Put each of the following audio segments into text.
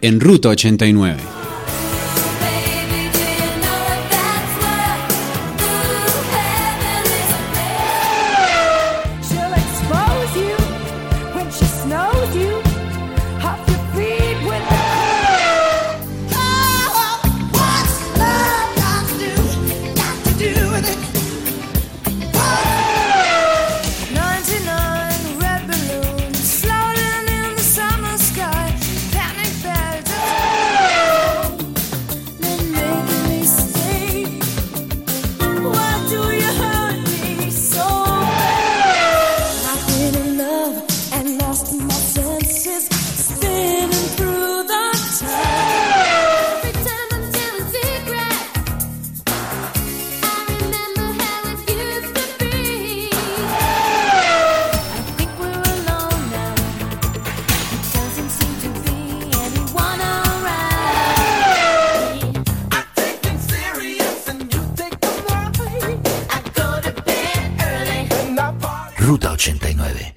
en Ruta 89. Ruta 89.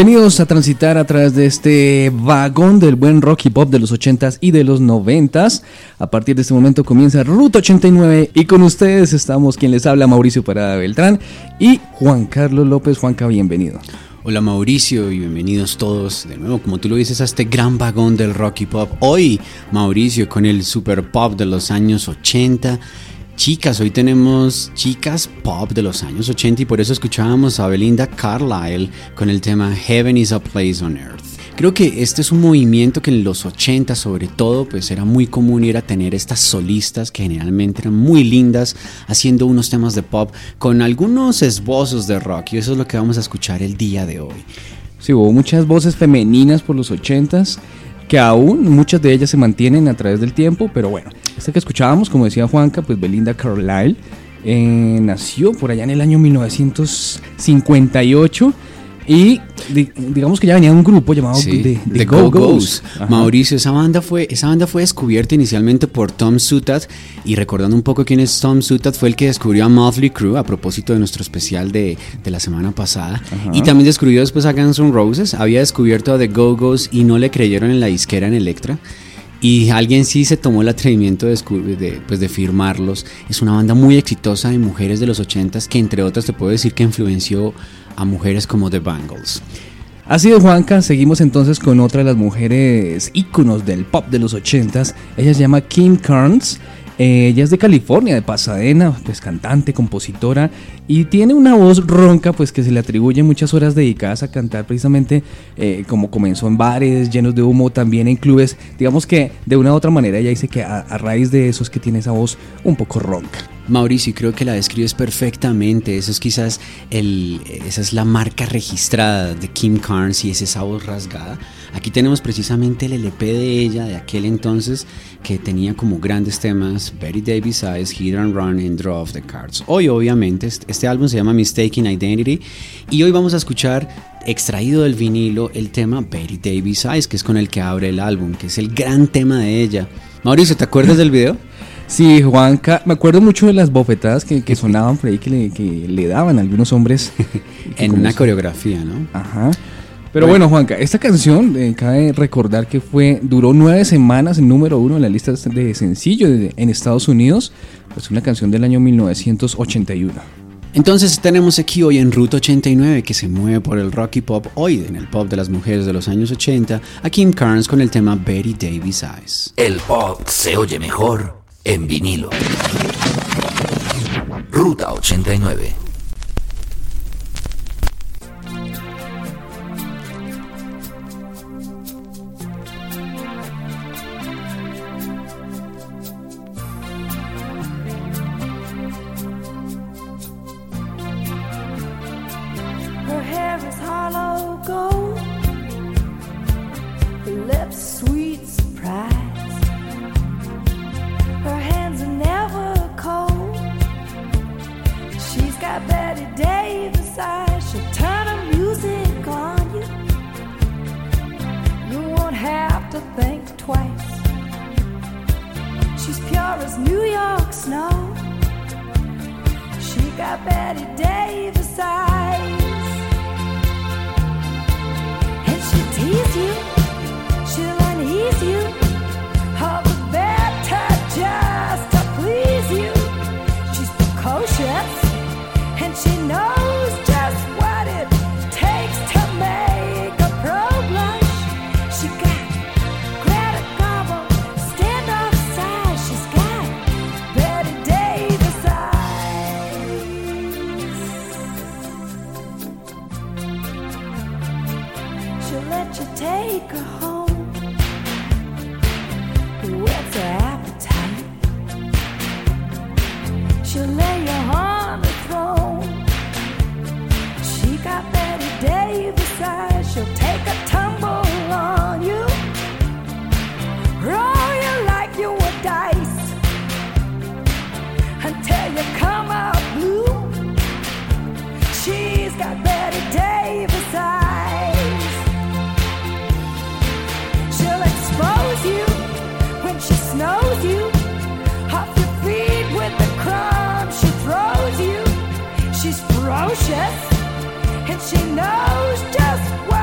Bienvenidos a transitar a través de este vagón del buen rock y pop de los 80s y de los 90s. A partir de este momento comienza Ruta 89 y con ustedes estamos quien les habla Mauricio Parada Beltrán y Juan Carlos López. Juanca, bienvenido. Hola Mauricio y bienvenidos todos de nuevo, como tú lo dices, a este gran vagón del rock y pop. Hoy, Mauricio, con el super pop de los años 80. Chicas, hoy tenemos chicas pop de los años 80 y por eso escuchábamos a Belinda Carlisle con el tema Heaven is a Place on Earth. Creo que este es un movimiento que en los 80 sobre todo pues era muy común y era tener estas solistas que generalmente eran muy lindas haciendo unos temas de pop con algunos esbozos de rock y eso es lo que vamos a escuchar el día de hoy. Sí, hubo muchas voces femeninas por los 80s que aún muchas de ellas se mantienen a través del tiempo, pero bueno, esta que escuchábamos, como decía Juanca, pues Belinda Carlisle eh, nació por allá en el año 1958 y di- digamos que ya venía un grupo llamado Sí, The, The The Go-Go's. Mauricio, esa banda, fue, esa banda fue descubierta inicialmente por Tom Sutat y recordando un poco quién es Tom Sutat, fue el que descubrió a Motley Crue a propósito de nuestro especial de, de la semana pasada y también descubrió después a Guns N' Roses, había descubierto a The Go-Go's y no le creyeron en la disquera en Electra. Y alguien sí se tomó el atrevimiento de, de, pues de firmarlos. Es una banda muy exitosa de mujeres de los 80s que entre otras te puedo decir que influenció a mujeres como The Bangles. Así de Juanca, seguimos entonces con otra de las mujeres íconos del pop de los 80s. Ella se llama Kim Carnes. Eh, ella es de California, de Pasadena, pues cantante, compositora y tiene una voz ronca, pues que se le atribuye muchas horas dedicadas a cantar precisamente eh, como comenzó en bares llenos de humo, también en clubes. Digamos que de una u otra manera ella dice que a, a raíz de eso es que tiene esa voz un poco ronca. Mauricio, creo que la describes perfectamente. Eso es quizás el, esa es la marca registrada de Kim Carnes y es esa voz rasgada. Aquí tenemos precisamente el LP de ella de aquel entonces que tenía como grandes temas Betty Davis Eyes, Hit and Run and Draw of the Cards. Hoy obviamente este, este álbum se llama Mistaken Identity y hoy vamos a escuchar extraído del vinilo el tema Betty Davis Eyes, que es con el que abre el álbum, que es el gran tema de ella. Mauricio, ¿te acuerdas del video? Sí, Juanca, me acuerdo mucho de las bofetadas que, que sonaban por ahí que le, que le daban algunos hombres. En una coreografía, ¿no? Ajá. Pero bueno, Juanca, esta canción, eh, cabe recordar que fue duró nueve semanas en número uno en la lista de sencillo de- en Estados Unidos. Es una canción del año 1981. Entonces tenemos aquí hoy en Ruta 89 que se mueve por el rock y pop, hoy en el pop de las mujeres de los años 80, a Kim Carnes con el tema Betty Davis Eyes. El pop se oye mejor en vinilo. Ruta 89. and she knows just what.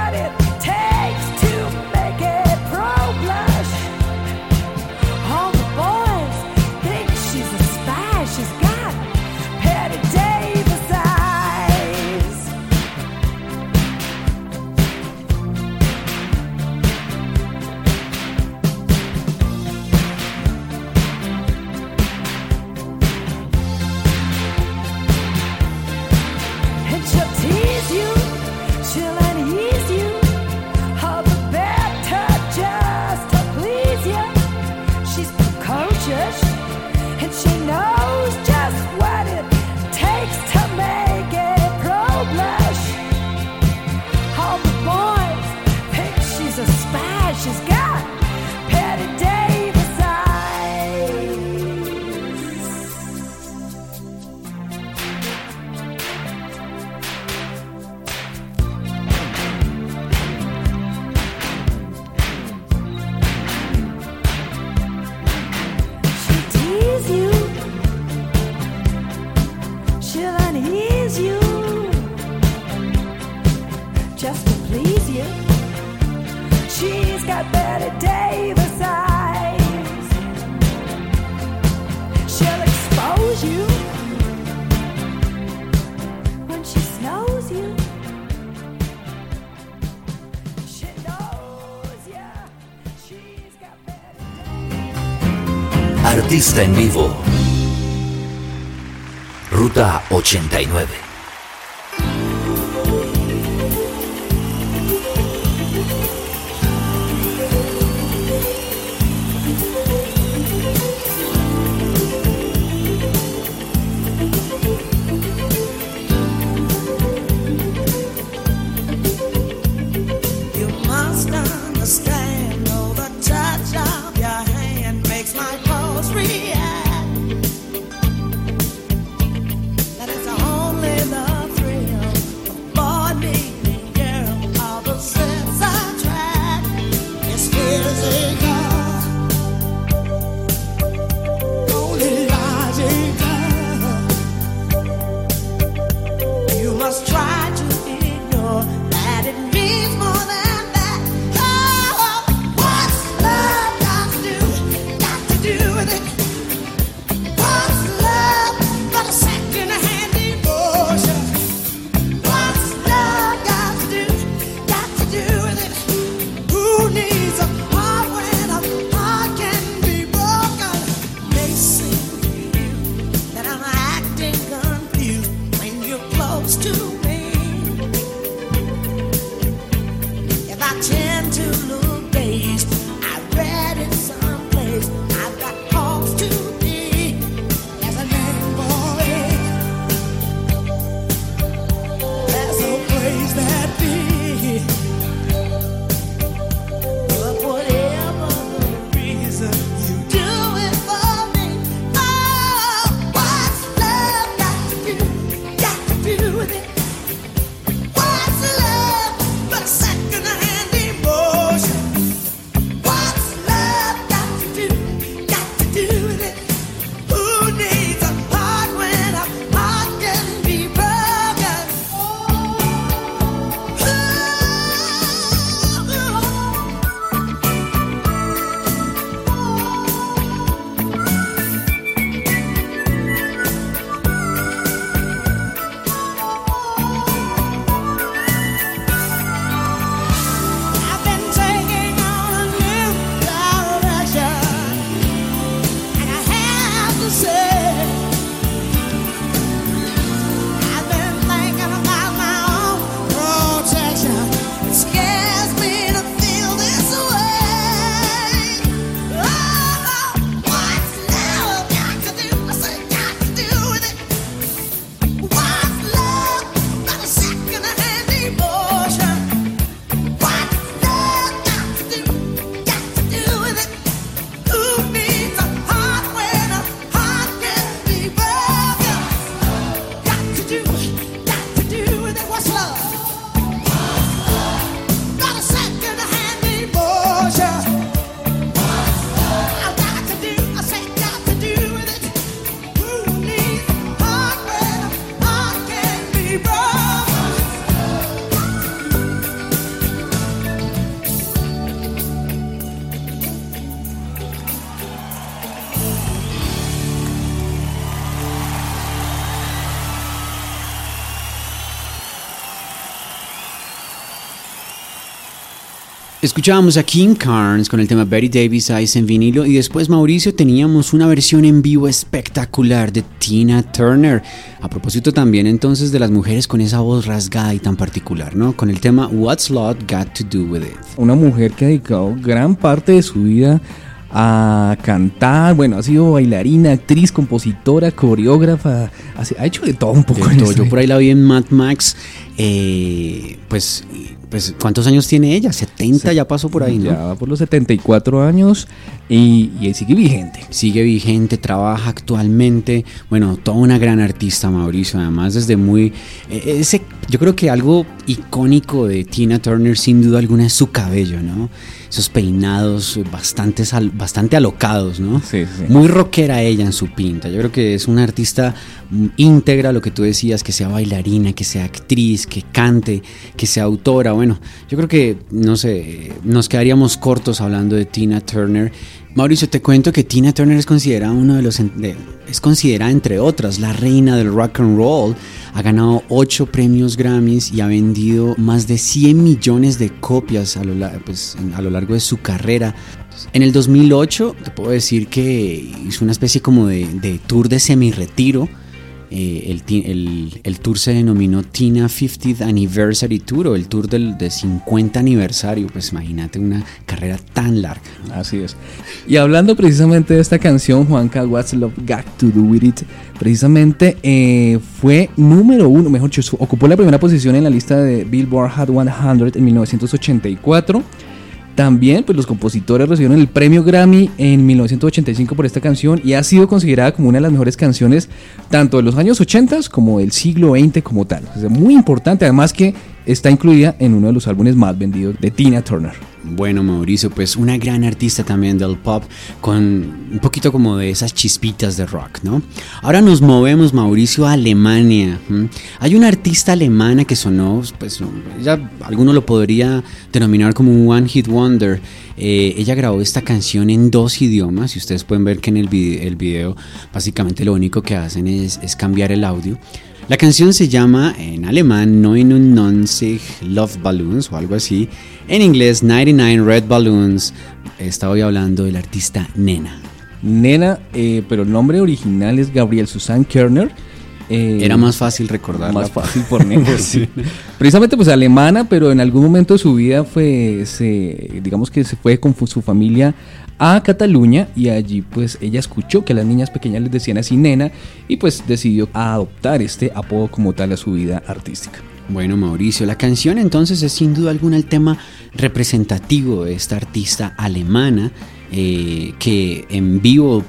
Artista en vivo. Ruta 89. Escuchábamos a Kim Carnes con el tema Betty Davis Eyes en vinilo y después Mauricio teníamos una versión en vivo espectacular de Tina Turner. A propósito también entonces de las mujeres con esa voz rasgada y tan particular, ¿no? Con el tema What's Love Got to Do With It. Una mujer que ha dedicado gran parte de su vida a cantar, bueno, ha sido bailarina, actriz, compositora, coreógrafa, ha hecho de todo un poco. De todo. esta Yo por ahí la vi en Mad Max. eh, pues, pues, ¿cuántos años tiene ella? 70 ya pasó por ahí, ¿no? Ya va por los 74 años y, y sigue vigente. sigue vigente, trabaja actualmente, bueno, toda una gran artista Mauricio, además desde muy, eh, ese, yo creo que algo icónico de Tina Turner sin duda alguna es su cabello, ¿no? Esos peinados bastante, bastante alocados, ¿no? Sí, sí. Muy rockera ella en su pinta, yo creo que es una artista íntegra, lo que tú decías, que sea bailarina, que sea actriz, que cante, que sea autora, bueno, yo creo que, no sé, nos quedaríamos cortos hablando de Tina Turner. Mauricio, te cuento que Tina Turner es considerada uno de los es considerada entre otras la reina del rock and roll. Ha ganado 8 premios Grammys y ha vendido más de 100 millones de copias a lo, pues, a lo largo de su carrera. En el 2008 te puedo decir que hizo una especie como de, de tour de semi-retiro. Eh, el, el- el tour se denominó Tina 50th Anniversary Tour o el tour del de 50 aniversario. Pues imagínate una carrera tan larga. Así es. Y hablando precisamente de esta canción, Juanca, What's Love Got to Do With It, precisamente eh, fue número uno, mejor dicho, ocupó la primera posición en la lista de Billboard Hot 100 en 1984. También, pues los compositores recibieron el premio Grammy en 1985 por esta canción y ha sido considerada como una de las mejores canciones tanto de los años 80 como del siglo XX como tal. Sea, muy importante, además que está incluida en uno de los álbumes más vendidos de Tina Turner. Bueno, Mauricio, pues una gran artista también del pop, con un poquito como de esas chispitas de rock, ¿no? Ahora nos movemos, Mauricio, a Alemania. Hay una artista alemana que sonó, pues ya alguno lo podría denominar como un One Hit Wonder. Eh, ella grabó esta canción en dos idiomas y ustedes pueden ver que en el video, básicamente lo único que hacen es cambiar el audio. La canción se llama en alemán 99 Love Balloons o algo así. En inglés 99 Red Balloons. Estaba hoy hablando del artista Nena. Nena, eh, pero el nombre original es Gabriel Susan Kerner. Eh, Era más fácil recordarla. más fácil por Nena. sí. Precisamente pues alemana, pero en algún momento de su vida fue, se, digamos que se fue con su familia a Cataluña y allí pues ella escuchó que a las niñas pequeñas les decían así nena y pues decidió adoptar este apodo como tal a su vida artística. Bueno, Mauricio, la canción entonces es sin duda alguna el tema representativo de esta artista alemana eh, que en vivo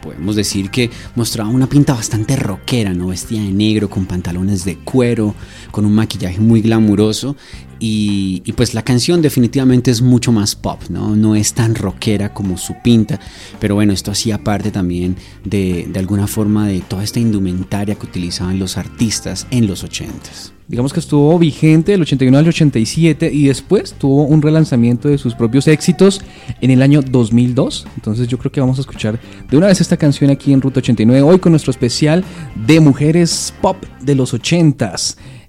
podemos decir que mostraba una pinta bastante rockera, ¿no? Vestida de negro, con pantalones de cuero, con un maquillaje muy glamuroso. Y, pues la canción definitivamente es mucho más pop, ¿no? No es tan rockera como su pinta. Pero bueno, esto hacía parte también de, de alguna forma de toda esta indumentaria que utilizaban los artistas en los 80s. Digamos que estuvo vigente del 81 al 87 y después tuvo un relanzamiento de sus propios éxitos en el año 2002. Entonces yo creo que vamos a escuchar de una vez esta canción aquí en Ruta 89 hoy con nuestro especial de mujeres pop de los 80s.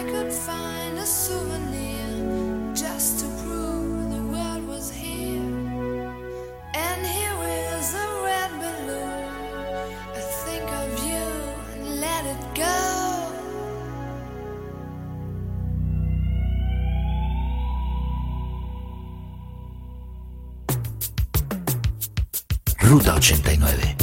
I could find a souvenir just to prove the world was here. And here is a red balloon. I think of you and let it go. Ruta 89.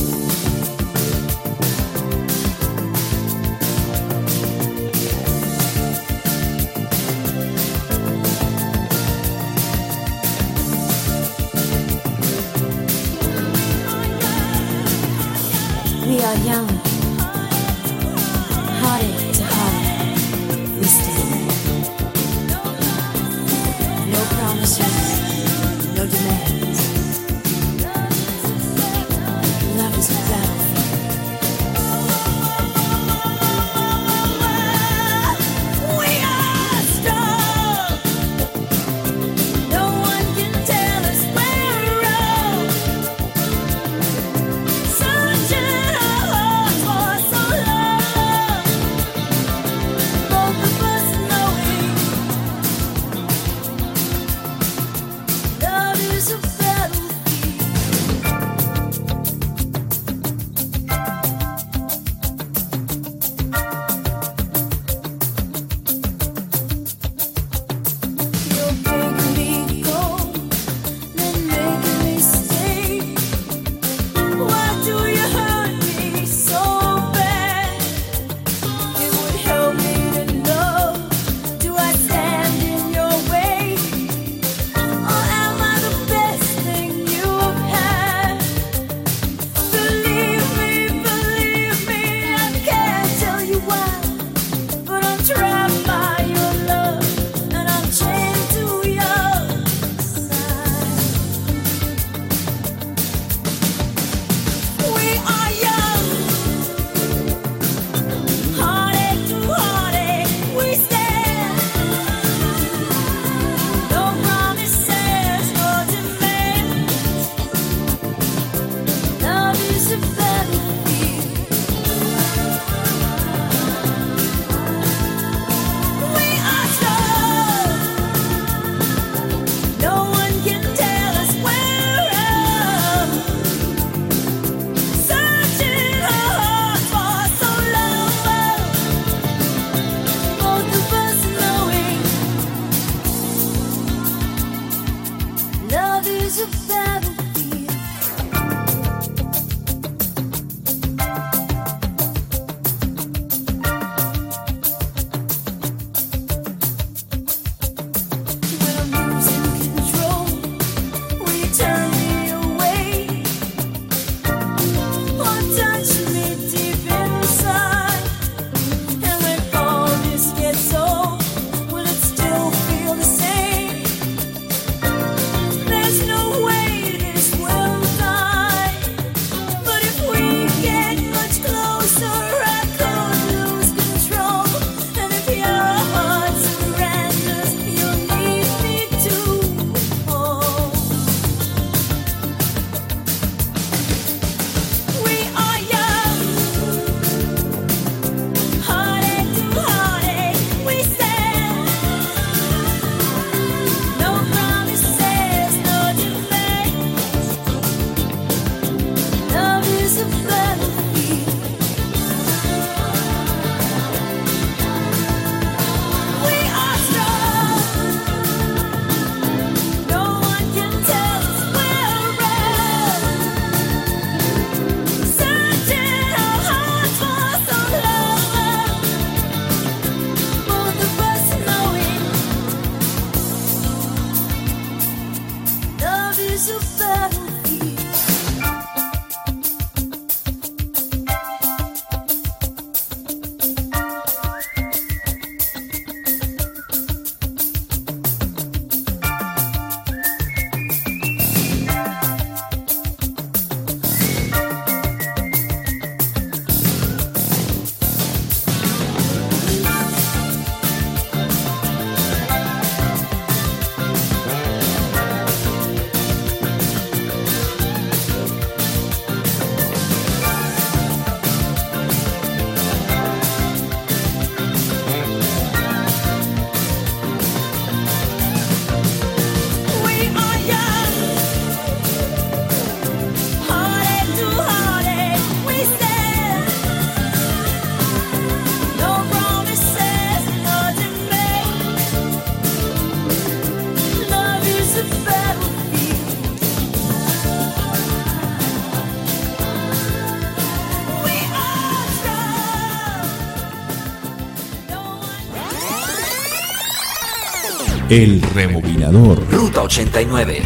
El rebobinador. Ruta 89.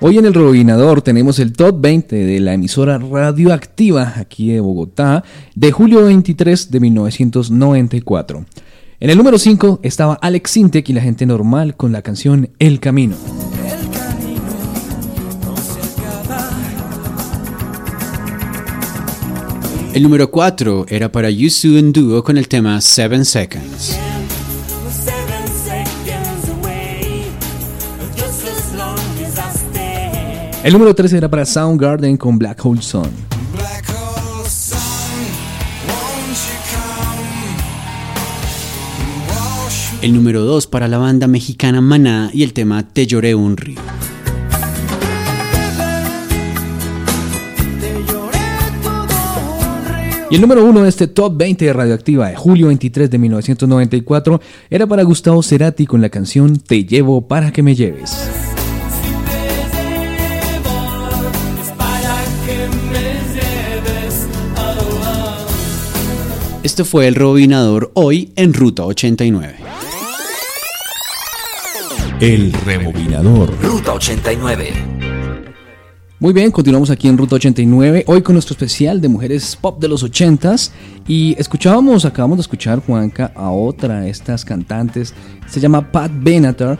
Hoy en el Rebobinador tenemos el top 20 de la emisora radioactiva aquí de Bogotá de julio 23 de 1994. En el número 5 estaba Alex Sintek y la gente normal con la canción El Camino. El número 4 era para Yusu en dúo con el tema Seven Seconds. El número 3 era para Soundgarden con Black Hole Sun. Black hole El número 2 para la banda mexicana Maná y el tema Te lloré un río. Y el número 1 de este top 20 de Radioactiva de julio 23 de 1994 era para Gustavo Cerati con la canción Te llevo para que me lleves. Esto fue el Robinador hoy en Ruta 89. El rebobinador. Ruta 89. Muy bien, continuamos aquí en Ruta 89, hoy con nuestro especial de mujeres pop de los 80s. Y escuchábamos, acabamos de escuchar, Juanca, a otra de estas cantantes, se llama Pat Benatar,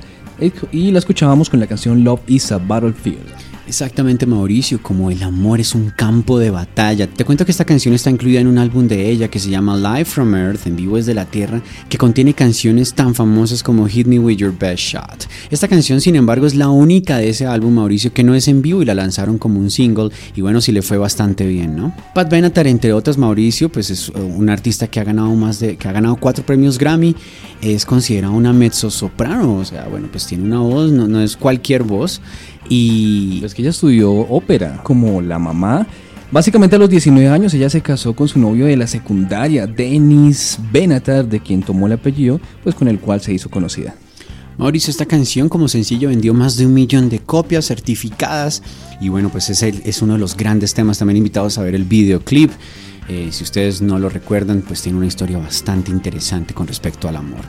y la escuchábamos con la canción Love is a Battlefield. Exactamente Mauricio, como el amor es un campo de batalla. Te cuento que esta canción está incluida en un álbum de ella que se llama Live from Earth, en vivo desde la Tierra, que contiene canciones tan famosas como Hit Me With Your Best Shot. Esta canción, sin embargo, es la única de ese álbum, Mauricio, que no es en vivo y la lanzaron como un single, y bueno, sí le fue bastante bien, ¿no? Pat Benatar, entre otras, Mauricio, pues es uh, un artista que ha ganado más de, que ha ganado cuatro premios Grammy, es considerado una mezzo soprano, o sea, bueno, pues tiene una voz, no es cualquier voz, y Es que ella estudió ópera como la mamá. Básicamente a los 19 años ella se casó con su novio de la secundaria, Dennis Benatar, de quien tomó el apellido, pues con el cual se hizo conocida. Mauricio, esta canción como sencillo vendió más de un millón de copias certificadas y bueno, pues es, el- es uno de los grandes temas. También invitados a ver el videoclip. Eh, si ustedes no lo recuerdan, pues tiene una historia bastante interesante con respecto al amor.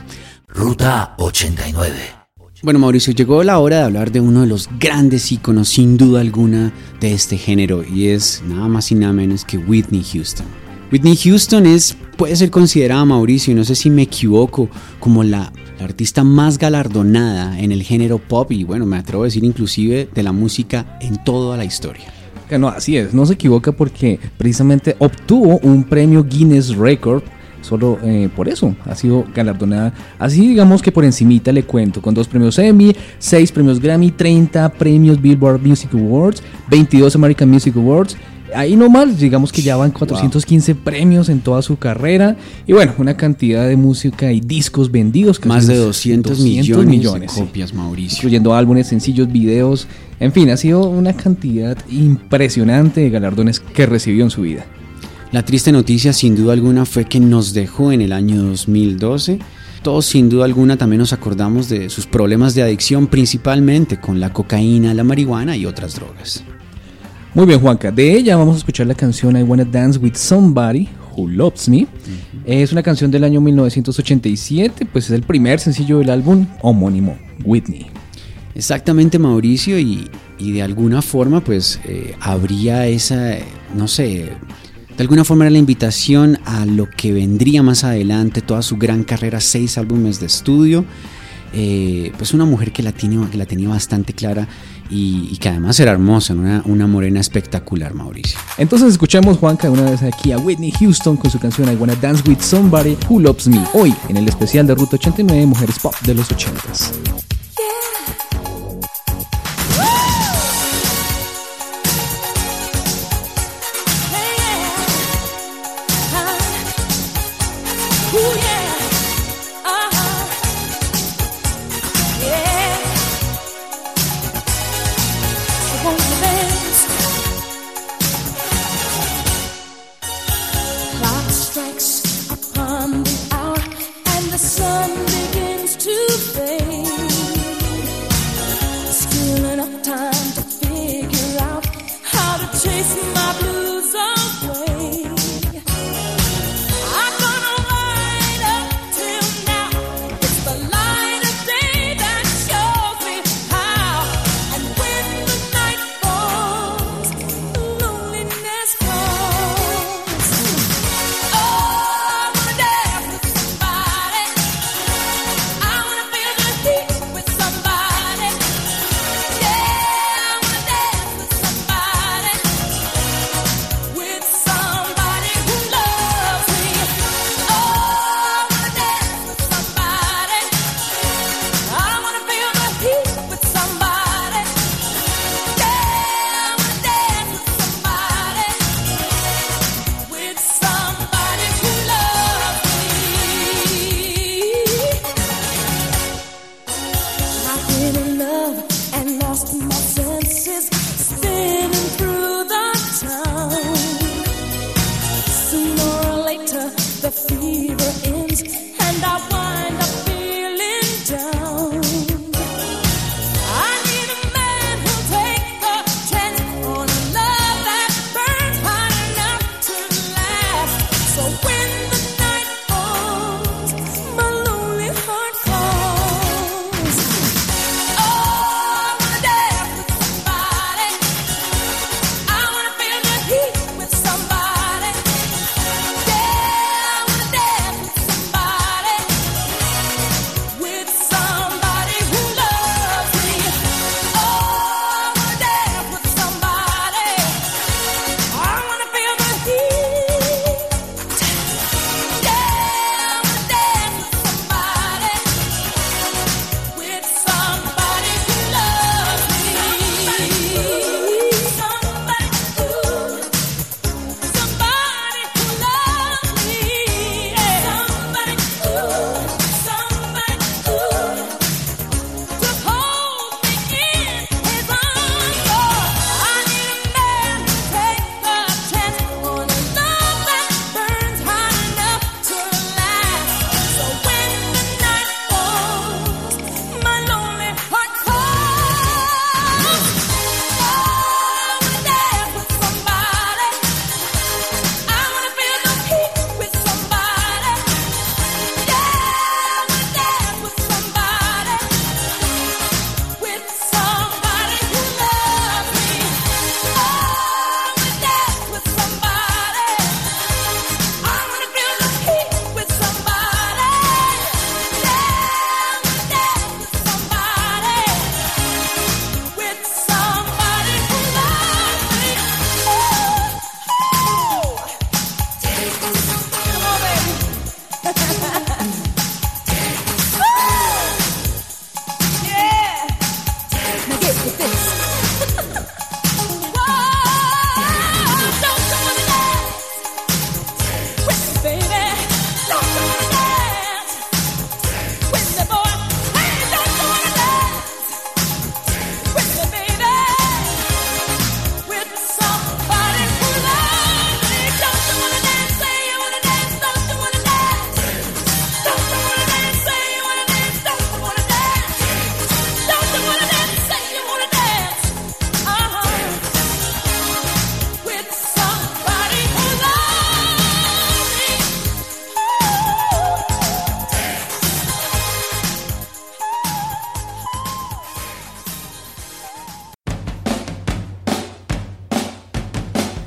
Ruta 89. Bueno, Mauricio, llegó la hora de hablar de uno de los grandes íconos, sin duda alguna, de este género y es nada más y nada menos que Whitney Houston. Whitney Houston es, puede ser considerada, Mauricio, y no sé si me equivoco, como la, artista más galardonada en el género pop y bueno, me atrevo a decir inclusive de la música en toda la historia. No, así es, no se equivoca porque precisamente obtuvo un premio Guinness Record. Solo eh, por eso ha sido galardonada. Así digamos que por encimita le cuento, con dos premios Emmy, seis premios Grammy, 30 premios Billboard Music Awards, 22 American Music Awards. Ahí nomás, digamos que ya van 415 premios en toda su carrera. Y bueno, una cantidad de música y discos vendidos. casi Más de unos 200, millones, de sí copias, Mauricio. incluyendo álbumes, sencillos, videos, en fin, ha sido una cantidad impresionante de galardones que recibió en su vida. La triste noticia sin duda alguna fue que nos dejó en el año 2012. Todos sin duda alguna también nos acordamos de sus problemas de adicción principalmente con la cocaína, la marihuana y otras drogas. Muy bien, Juanca, de ella vamos a escuchar la canción I Wanna Dance With Somebody Who Loves Me. Es una canción del año 1987, pues es el primer sencillo del álbum homónimo, Whitney. Exactamente Mauricio y, y de alguna forma pues eh, habría esa, no sé, de alguna forma era la invitación a lo que vendría más adelante, toda su gran carrera, seis álbumes de estudio, eh, pues una mujer que la, tiene, que la tenía bastante clara y, que además era hermosa, una, una morena espectacular Mauricio. Entonces escuchamos, Juanca, una vez aquí a Whitney Houston con su canción I Wanna Dance With Somebody Who Loves Me. Hoy, en el especial de Ruta 89, Mujeres Pop de los 80s.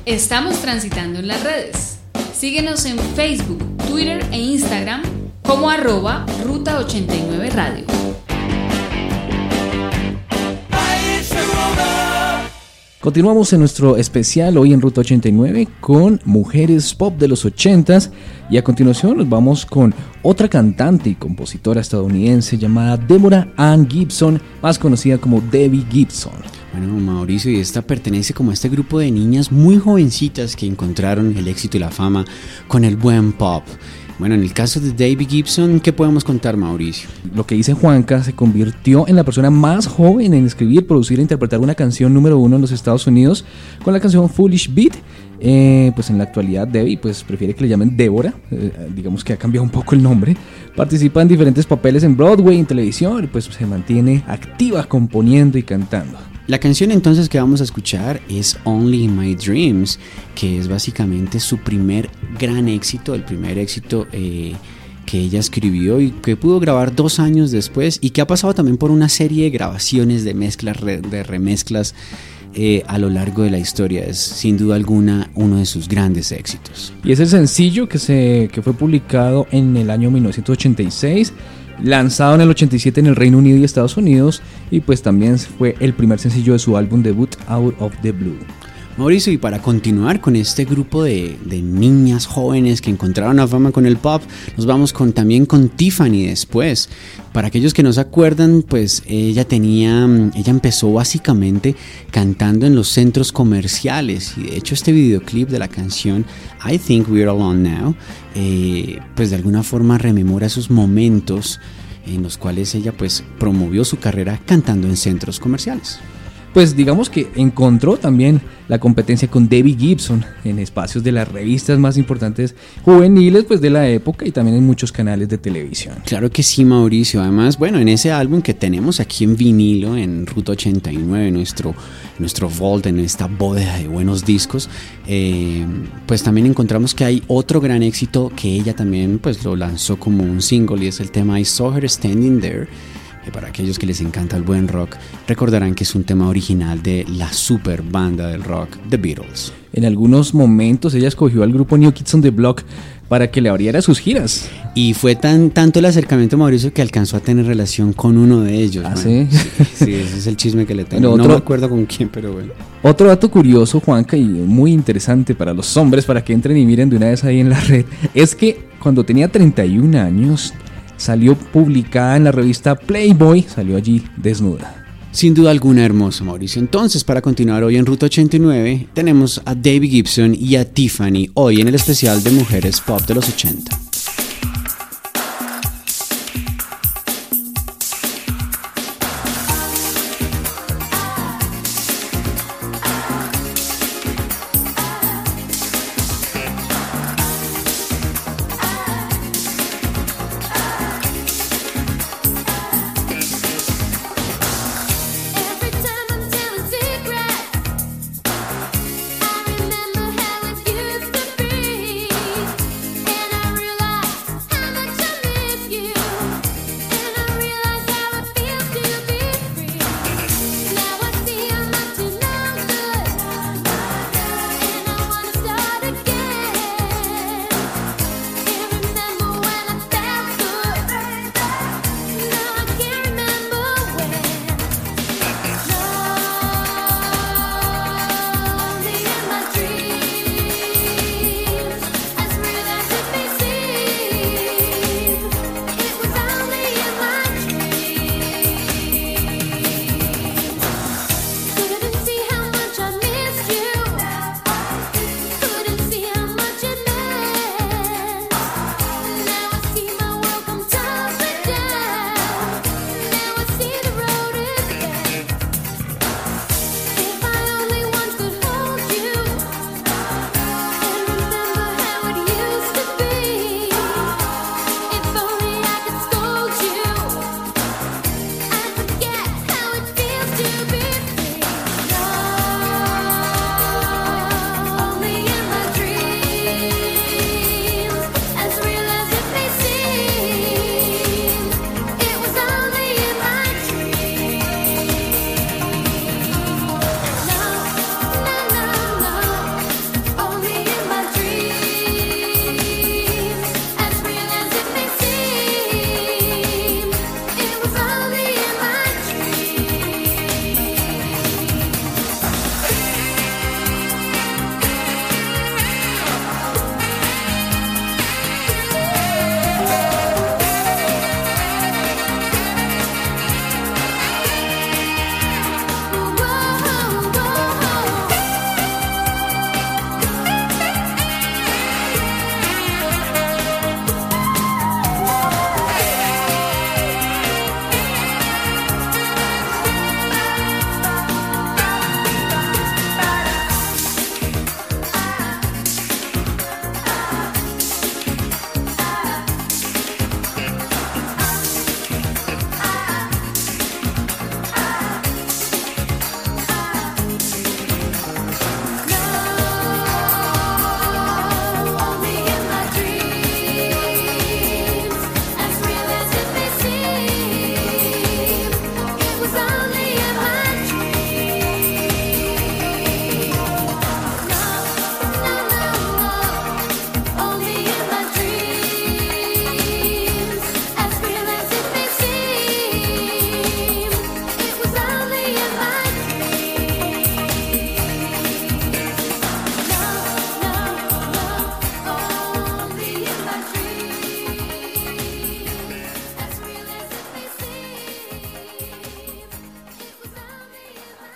Estamos transitando en las redes. Síguenos en Facebook, Twitter e Instagram como arroba Ruta89Radio. Continuamos en nuestro especial hoy en Ruta 89 con mujeres pop de los 80s y a continuación nos vamos con otra cantante y compositora estadounidense llamada Deborah Ann Gibson, más conocida como Debbie Gibson. Bueno, Mauricio, y esta pertenece como a este grupo de niñas muy jovencitas que encontraron el éxito y la fama con el buen pop. Bueno, en el caso de Debbie Gibson, ¿qué podemos contar, Mauricio? Lo que dice Juanca se convirtió en la persona más joven en escribir, producir e interpretar una canción número uno en los Estados Unidos con la canción Foolish Beat. Eh, pues en la actualidad Debbie pues prefiere que le llamen Débora, eh, digamos que ha cambiado un poco el nombre. Participa en diferentes papeles en Broadway, en televisión y pues se mantiene activa componiendo y cantando. La canción entonces que vamos a escuchar es Only in My Dreams, que es básicamente su primer gran éxito, el primer éxito eh, que ella escribió y que pudo grabar dos años después y que ha pasado también por una serie de grabaciones, de mezclas, de remezclas eh, a lo largo de la historia. Es sin duda alguna uno de sus grandes éxitos. Y es el sencillo que, se, que fue publicado en el año 1986, lanzado en el 87 en el Reino Unido y Estados Unidos, y pues también fue el primer sencillo de su álbum debut Out of the Blue. Mauricio, y para continuar con este grupo de, de niñas jóvenes que encontraron la fama con el pop, nos vamos con, también con Tiffany después. Para aquellos que no se acuerdan, pues ella tenía, ella empezó básicamente cantando en los centros comerciales y de hecho este videoclip de la canción I Think We're Alone Now, eh, pues de alguna forma rememora esos momentos en los cuales ella pues promovió su carrera cantando en centros comerciales. Pues digamos que encontró también la competencia con Debbie Gibson en espacios de las revistas más importantes juveniles pues de la época y también en muchos canales de televisión. Claro que sí, Mauricio. Además, bueno, en ese álbum que tenemos aquí en vinilo, en Ruta 89, nuestro, nuestro vault, en esta bóveda de buenos discos, eh, pues también encontramos que hay otro gran éxito que ella también pues lo lanzó como un single y es el tema I Saw Her Standing There. Que para aquellos que les encanta el buen rock, recordarán que es un tema original de la super banda del rock, The Beatles. En algunos momentos ella escogió al grupo New Kids on the Block para que le abriera sus giras. Y fue tan tanto el acercamiento Mauricio que alcanzó a tener relación con uno de ellos. ¿Ah, sí? sí, ese es el chisme que le tengo. Bueno, No me acuerdo con quién, pero bueno. Otro dato curioso, Juanca, y muy interesante para los hombres, para que entren y miren de una vez ahí en la red, es que cuando tenía 31 años salió publicada en la revista Playboy, salió allí desnuda. Sin duda alguna hermoso, Mauricio. Entonces, para continuar hoy en Ruta 89, tenemos a David Gibson y a Tiffany hoy en el especial de Mujeres Pop de los 80.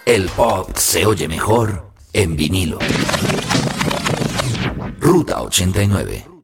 El pop se oye mejor en vinilo. Ruta 89.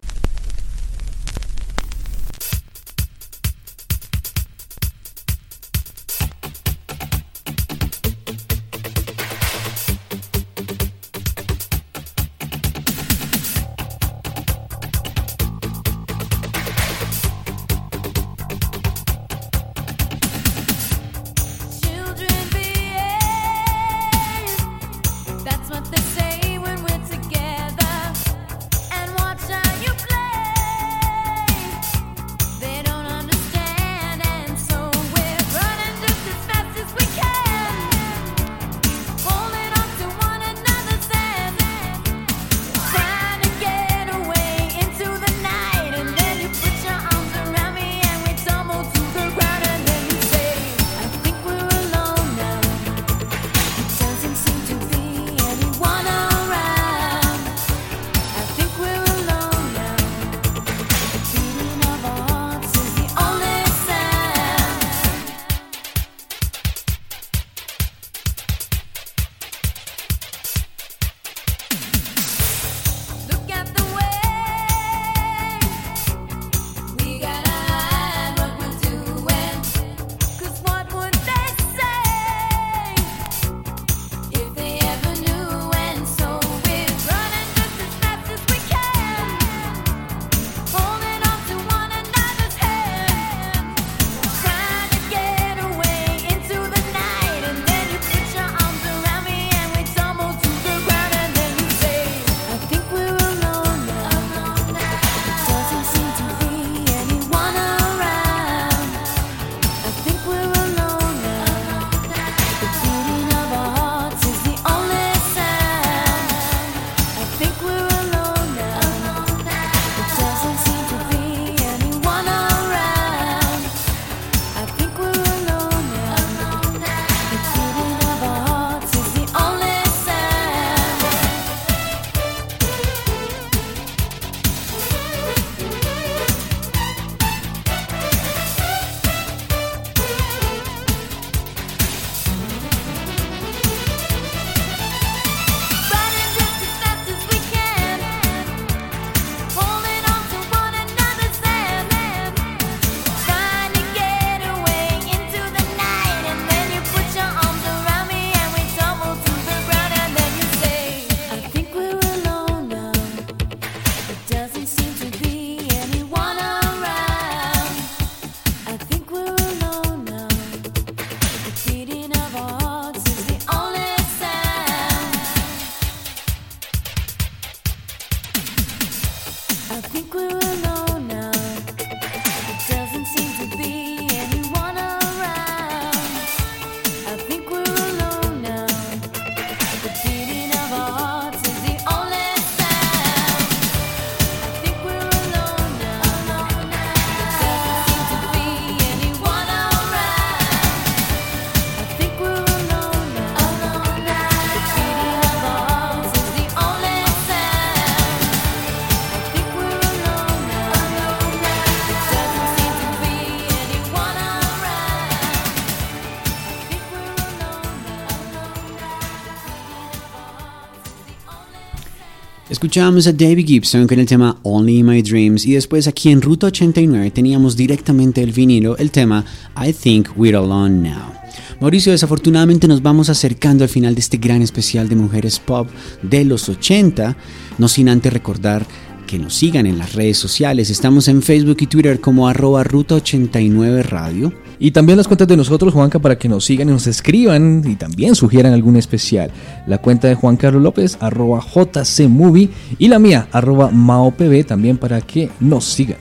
Escuchábamos a David Gibson con el tema Only My Dreams y después aquí en Ruta 89 teníamos directamente el vinilo el tema I Think We're Alone Now. Mauricio, desafortunadamente nos vamos acercando al final de este gran especial de mujeres pop de los 80, no sin antes recordar que nos sigan en las redes sociales. Estamos en Facebook y Twitter como arroba Ruta 89 Radio. Y también las cuentas de nosotros, Juanca, para que nos sigan y nos escriban y también sugieran algún especial. La cuenta de Juan Carlos López, arroba JCMovie, y la mía, arroba MaoPB, también para que nos sigan.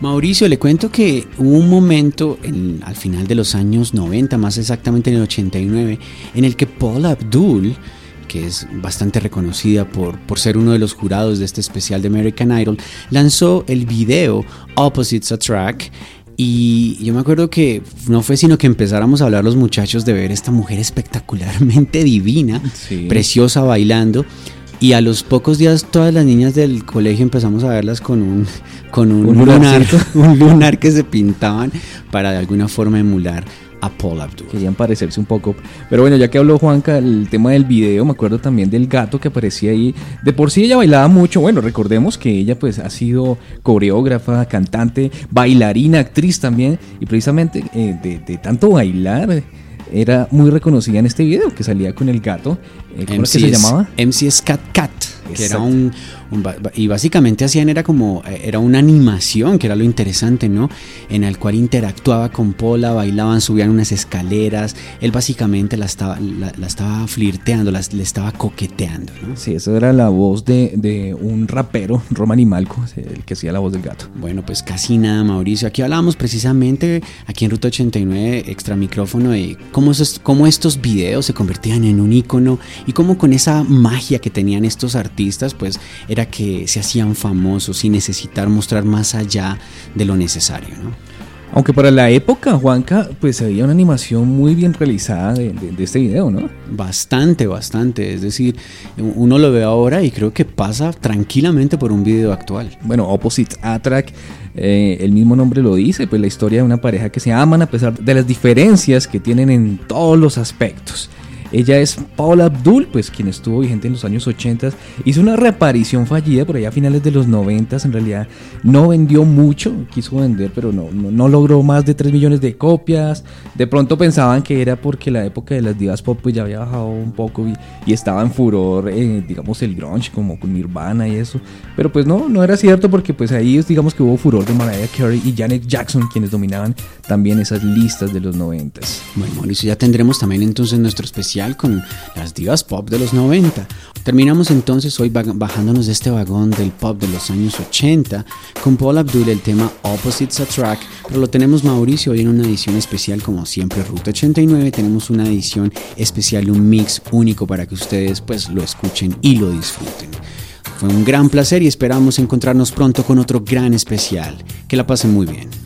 Mauricio, le cuento que hubo un momento en- al final de los años 90, más exactamente en el 89, en el que Paula Abdul, que es bastante reconocida por, por ser uno de los jurados de este especial de American Idol, lanzó el video Opposites Attract. Y yo me acuerdo que no fue sino que empezáramos a hablar los muchachos de ver esta mujer espectacularmente divina, Sí. preciosa bailando. Y a los pocos días todas las niñas del colegio empezamos a verlas con un, con un, Un lunar, un lunar que se pintaban para de alguna forma emular a Paul Abdul. Querían parecerse un poco. Pero bueno, ya que habló Juanca, el tema del video, me acuerdo también del gato que aparecía ahí. De por sí ella bailaba mucho. Bueno, recordemos que ella pues ha sido coreógrafa, cantante, bailarina, actriz también. Y precisamente eh, de, de tanto bailar, era muy reconocida en este video que salía con el gato. Eh, ¿Cómo es que se llamaba? MCS Cat Cat, que era un, un y básicamente hacían era como eh, era una animación, que era lo interesante, ¿no? En el cual interactuaba con Pola, bailaban, subían unas escaleras, él básicamente la estaba la, la estaba flirteando, las- le estaba coqueteando, ¿no? Sí, esa era la voz de, de un rapero, Romani Malco, el que hacía la voz del gato. Bueno, pues casi nada, Mauricio. Aquí hablábamos precisamente, aquí en Ruta 89, extra micrófono, de cómo, esos- cómo estos videos se convertían en un icono y cómo con esa magia que tenían estos artistas, pues era que se hacían famosos sin necesitar mostrar más allá de lo necesario, ¿no? Aunque para la época, Juanca, pues había una animación muy bien realizada de, de- de este video, ¿no? Bastante, bastante. Es decir, uno lo ve ahora y creo que pasa tranquilamente por un video actual. Bueno, Opposite Attract, eh, el mismo nombre lo dice, pues la historia de una pareja que se aman a pesar de las diferencias que tienen en todos los aspectos. Ella es Paula Abdul, pues quien estuvo vigente en los años 80, hizo una reaparición fallida por allá a finales de los 90, en realidad no vendió mucho, quiso vender, pero no, no, logró más de 3 millones de copias. De pronto pensaban que era porque la época de las divas pop pues ya había bajado un poco y, y estaba en furor, eh, digamos, el grunge, como con Nirvana y eso. Pero pues no, no era cierto porque pues ahí digamos que hubo furor de Mariah Carey y Janet Jackson, quienes dominaban también esas listas de los 90. Bueno, Mauricio, ya tendremos también entonces nuestro especial con las divas pop de los 90. Terminamos entonces hoy bajándonos de este vagón del pop de los años 80 con Paul Abdul el tema Opposites Attract, pero lo tenemos Mauricio hoy en una edición especial como siempre Ruta 89, tenemos una edición especial, un mix único para que ustedes pues lo escuchen y lo disfruten. Fue un gran placer y esperamos encontrarnos pronto con otro gran especial. Que la pasen muy bien.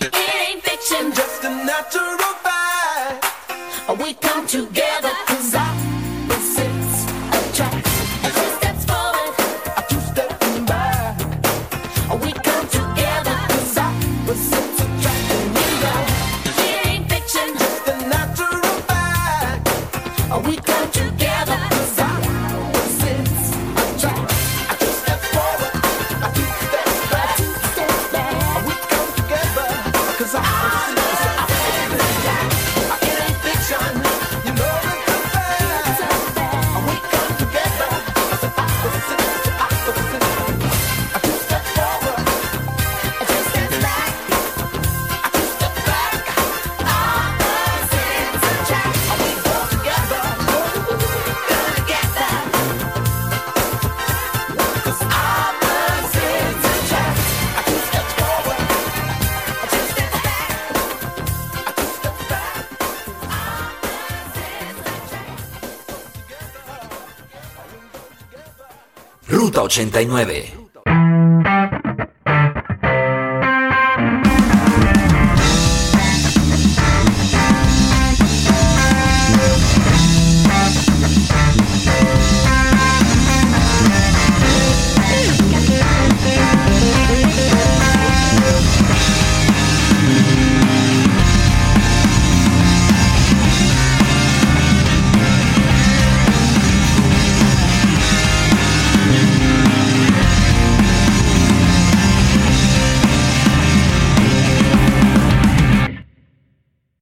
It ain't fiction. just a natural 89.